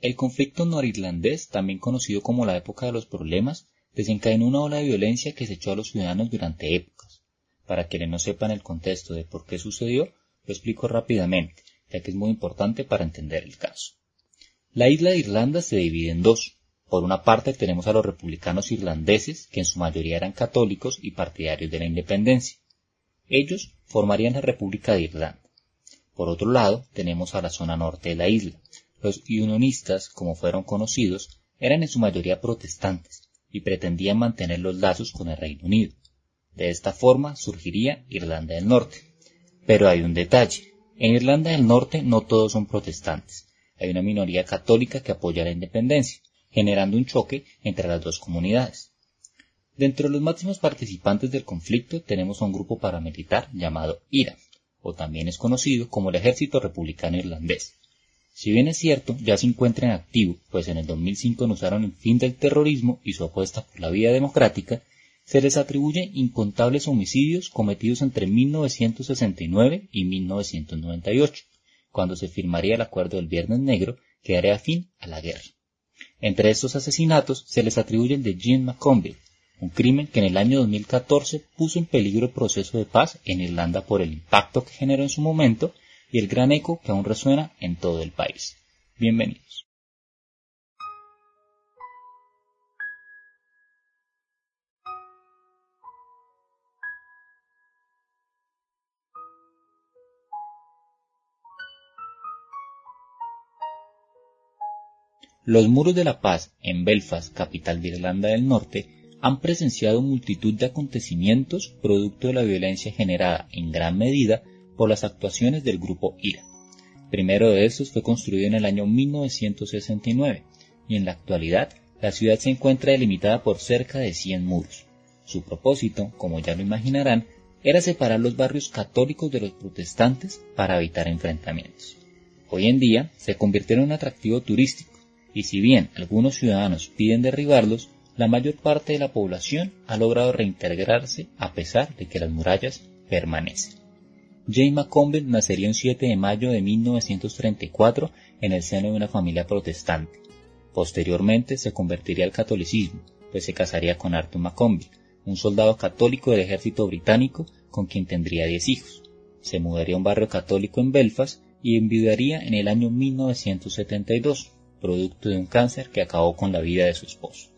El conflicto norirlandés, también conocido como la época de los problemas, desencadenó una ola de violencia que se echó a los ciudadanos durante épocas. Para quienes no sepan el contexto de por qué sucedió, lo explico rápidamente, ya que es muy importante para entender el caso. La isla de Irlanda se divide en dos. Por una parte tenemos a los republicanos irlandeses, que en su mayoría eran católicos y partidarios de la independencia. Ellos formarían la República de Irlanda. Por otro lado, tenemos a la zona norte de la isla. Los unionistas, como fueron conocidos, eran en su mayoría protestantes y pretendían mantener los lazos con el Reino Unido. De esta forma surgiría Irlanda del Norte. Pero hay un detalle. En Irlanda del Norte no todos son protestantes. Hay una minoría católica que apoya la independencia, generando un choque entre las dos comunidades. Dentro de los máximos participantes del conflicto tenemos a un grupo paramilitar llamado IRA, o también es conocido como el Ejército Republicano Irlandés. Si bien es cierto, ya se encuentra en activo, pues en el 2005 anunciaron el fin del terrorismo y su apuesta por la vía democrática, se les atribuye incontables homicidios cometidos entre 1969 y 1998, cuando se firmaría el acuerdo del Viernes Negro que daría fin a la guerra. Entre estos asesinatos se les atribuye el de Jean McConville, un crimen que en el año 2014 puso en peligro el proceso de paz en Irlanda por el impacto que generó en su momento y el gran eco que aún resuena en todo el país. Bienvenidos. Los muros de la paz en Belfast, capital de Irlanda del Norte, han presenciado multitud de acontecimientos producto de la violencia generada en gran medida por las actuaciones del grupo IRA. Primero de estos fue construido en el año 1969 y en la actualidad la ciudad se encuentra delimitada por cerca de 100 muros. Su propósito, como ya lo imaginarán, era separar los barrios católicos de los protestantes para evitar enfrentamientos. Hoy en día se convirtió en un atractivo turístico y si bien algunos ciudadanos piden derribarlos, la mayor parte de la población ha logrado reintegrarse a pesar de que las murallas permanecen. Jane McConville nacería el 7 de mayo de 1934 en el seno de una familia protestante. Posteriormente se convertiría al catolicismo, pues se casaría con Arthur McConville, un soldado católico del ejército británico con quien tendría 10 hijos. Se mudaría a un barrio católico en Belfast y enviudaría en el año 1972, producto de un cáncer que acabó con la vida de su esposo.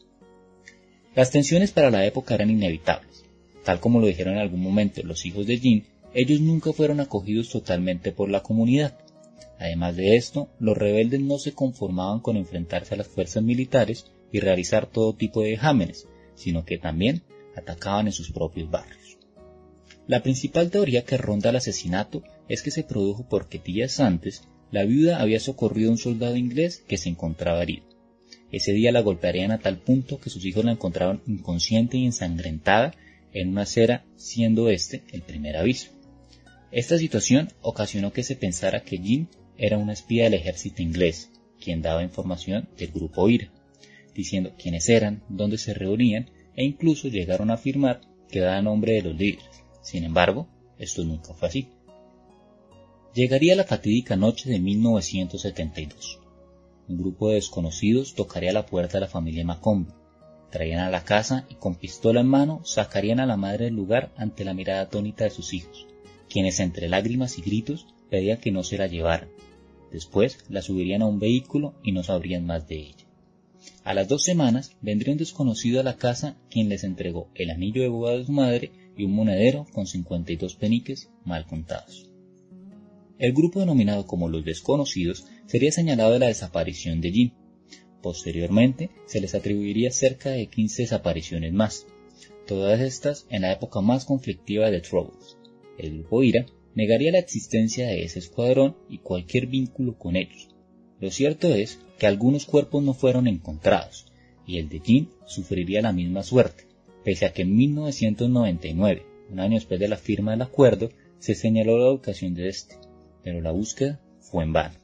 Las tensiones para la época eran inevitables. Tal como lo dijeron en algún momento los hijos de Jean, ellos nunca fueron acogidos totalmente por la comunidad. Además de esto, los rebeldes no se conformaban con enfrentarse a las fuerzas militares y realizar todo tipo de vejámenes, sino que también atacaban en sus propios barrios. La principal teoría que ronda el asesinato es que se produjo porque días antes la viuda había socorrido a un soldado inglés que se encontraba herido. Ese día la golpearían a tal punto que sus hijos la encontraron inconsciente y ensangrentada en una acera, siendo este el primer aviso. Esta situación ocasionó que se pensara que Jean era una espía del ejército inglés, quien daba información del grupo IRA, diciendo quiénes eran, dónde se reunían e incluso llegaron a afirmar que daba nombre de los líderes. Sin embargo, esto nunca fue así. Llegaría la fatídica noche de 1972. Un grupo de desconocidos tocaría la puerta de la familia Macombi. Traían a la casa y con pistola en mano sacarían a la madre del lugar ante la mirada atónita de sus hijos quienes entre lágrimas y gritos pedían que no se la llevaran. Después la subirían a un vehículo y no sabrían más de ella. A las dos semanas vendría un desconocido a la casa quien les entregó el anillo de boda de su madre y un monedero con 52 peniques mal contados. El grupo denominado como los desconocidos sería señalado de la desaparición de Jim. Posteriormente se les atribuiría cerca de 15 desapariciones más, todas estas en la época más conflictiva de Troubles, el grupo IRA negaría la existencia de ese escuadrón y cualquier vínculo con ellos. Lo cierto es que algunos cuerpos no fueron encontrados, y el de Jean sufriría la misma suerte, pese a que en 1999, un año después de la firma del acuerdo, se señaló la ubicación de este, pero la búsqueda fue en vano.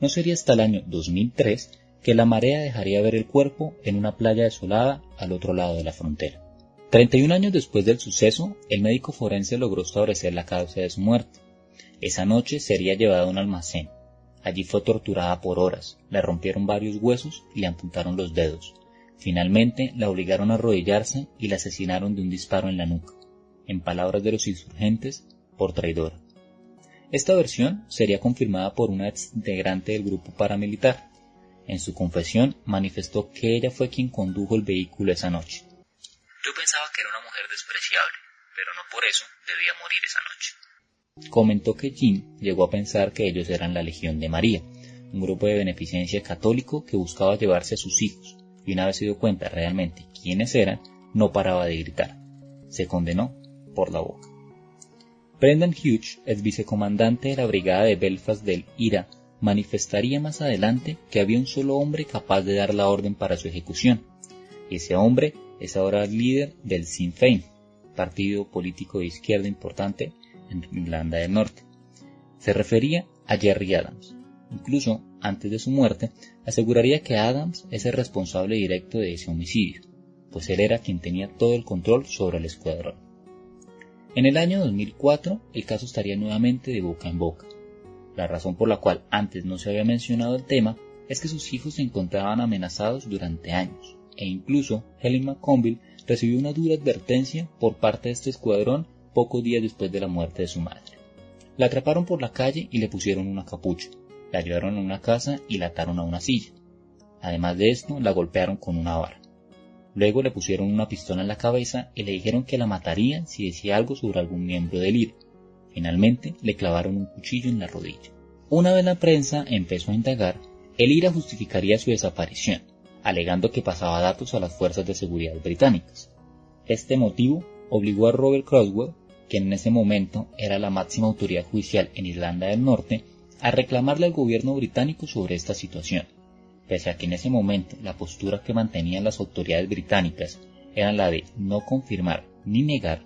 No sería hasta el año 2003 que la marea dejaría ver el cuerpo en una playa desolada al otro lado de la frontera. 31 años después del suceso, el médico forense logró establecer la causa de su muerte. Esa noche sería llevado a un almacén. Allí fue torturada por horas, le rompieron varios huesos y le amputaron los dedos. Finalmente la obligaron a arrodillarse y la asesinaron de un disparo en la nuca, en palabras de los insurgentes, por traidora. Esta versión sería confirmada por una ex integrante del grupo paramilitar. En su confesión manifestó que ella fue quien condujo el vehículo esa noche que era una mujer pero no por eso debía morir esa noche. Comentó que Jean llegó a pensar que ellos eran la Legión de María, un grupo de beneficencia católico que buscaba llevarse a sus hijos, y una vez se dio cuenta realmente quiénes eran, no paraba de gritar. Se condenó por la boca. Brendan Hughes, el vicecomandante de la brigada de Belfast del IRA, manifestaría más adelante que había un solo hombre capaz de dar la orden para su ejecución. Ese hombre es ahora el líder del Sinn Féin, partido político de izquierda importante en Irlanda del Norte. Se refería a Jerry Adams. Incluso, antes de su muerte, aseguraría que Adams es el responsable directo de ese homicidio, pues él era quien tenía todo el control sobre el escuadrón. En el año 2004 el caso estaría nuevamente de boca en boca. La razón por la cual antes no se había mencionado el tema es que sus hijos se encontraban amenazados durante años, e incluso Helen McConville recibió una dura advertencia por parte de este escuadrón pocos días después de la muerte de su madre. La atraparon por la calle y le pusieron una capucha, la llevaron a una casa y la ataron a una silla. Además de esto, la golpearon con una vara. Luego le pusieron una pistola en la cabeza y le dijeron que la matarían si decía algo sobre algún miembro del IRA. Finalmente le clavaron un cuchillo en la rodilla. Una vez la prensa empezó a indagar, el IRA justificaría su desaparición, alegando que pasaba datos a las fuerzas de seguridad británicas. Este motivo obligó a Robert Croswell, quien en ese momento era la máxima autoridad judicial en Irlanda del Norte, a reclamarle al gobierno británico sobre esta situación pese a que en ese momento la postura que mantenían las autoridades británicas era la de no confirmar ni negar,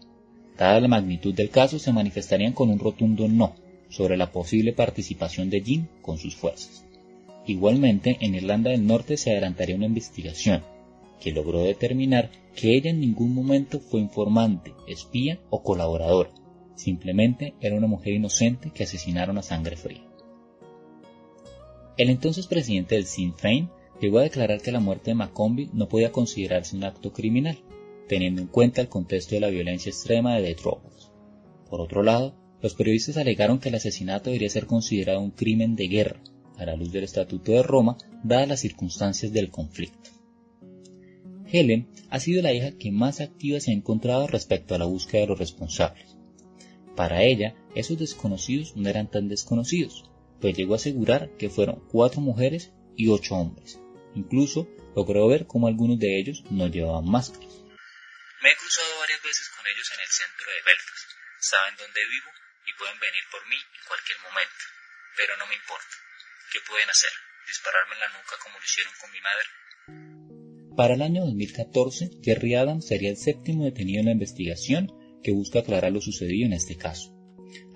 dada la magnitud del caso se manifestarían con un rotundo no sobre la posible participación de Jean con sus fuerzas. Igualmente, en Irlanda del Norte se adelantaría una investigación que logró determinar que ella en ningún momento fue informante, espía o colaboradora, simplemente era una mujer inocente que asesinaron a sangre fría. El entonces presidente del Sinn Féin llegó a declarar que la muerte de Macombi no podía considerarse un acto criminal, teniendo en cuenta el contexto de la violencia extrema de The Troubles. Por otro lado, los periodistas alegaron que el asesinato debería ser considerado un crimen de guerra, a la luz del Estatuto de Roma, dadas las circunstancias del conflicto. Helen ha sido la hija que más activa se ha encontrado respecto a la búsqueda de los responsables. Para ella, esos desconocidos no eran tan desconocidos, pues llegó a asegurar que fueron cuatro mujeres y ocho hombres. Incluso logró ver cómo algunos de ellos no llevaban máscaras. Me he cruzado varias veces con ellos en el centro de Belfast. Saben dónde vivo y pueden venir por mí en cualquier momento. Pero no me importa. ¿Qué pueden hacer? ¿Dispararme en la nuca como lo hicieron con mi madre? Para el año 2014, Jerry Adams sería el séptimo detenido en la investigación que busca aclarar lo sucedido en este caso.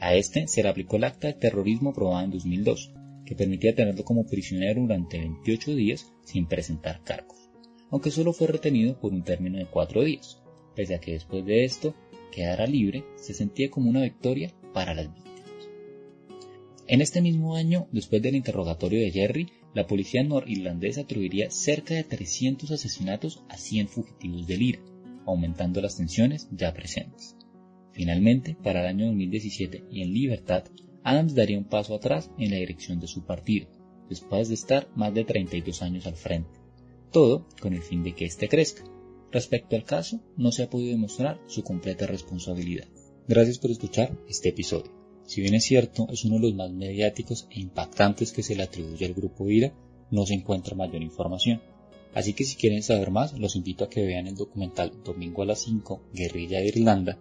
A este se le aplicó el acta de terrorismo aprobada en 2002, que permitía tenerlo como prisionero durante 28 días sin presentar cargos, aunque solo fue retenido por un término de cuatro días, pese a que después de esto quedara libre, se sentía como una victoria para las víctimas. En este mismo año, después del interrogatorio de Jerry, la policía norirlandesa atribuiría cerca de 300 asesinatos a 100 fugitivos del IRA, aumentando las tensiones ya presentes. Finalmente, para el año 2017 y en libertad, Adams daría un paso atrás en la dirección de su partido, después de estar más de 32 años al frente, todo con el fin de que éste crezca. Respecto al caso, no se ha podido demostrar su completa responsabilidad. Gracias por escuchar este episodio. Si bien es cierto, es uno de los más mediáticos e impactantes que se le atribuye al grupo IRA, no se encuentra mayor información. Así que si quieren saber más, los invito a que vean el documental Domingo a las 5, Guerrilla de Irlanda,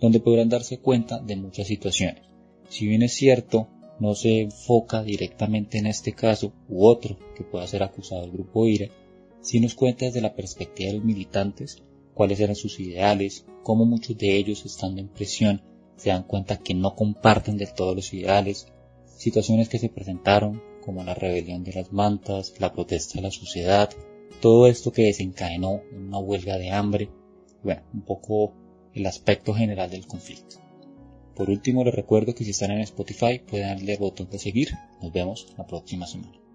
donde podrán darse cuenta de muchas situaciones. Si bien es cierto, no se enfoca directamente en este caso u otro que pueda ser acusado el grupo IRE, si nos cuenta desde la perspectiva de los militantes cuáles eran sus ideales, cómo muchos de ellos estando en prisión se dan cuenta que no comparten de todos los ideales, situaciones que se presentaron como la rebelión de las mantas, la protesta de la sociedad, todo esto que desencadenó una huelga de hambre, bueno, un poco el aspecto general del conflicto. Por último, les recuerdo que si están en Spotify pueden darle al botón de seguir. Nos vemos la próxima semana.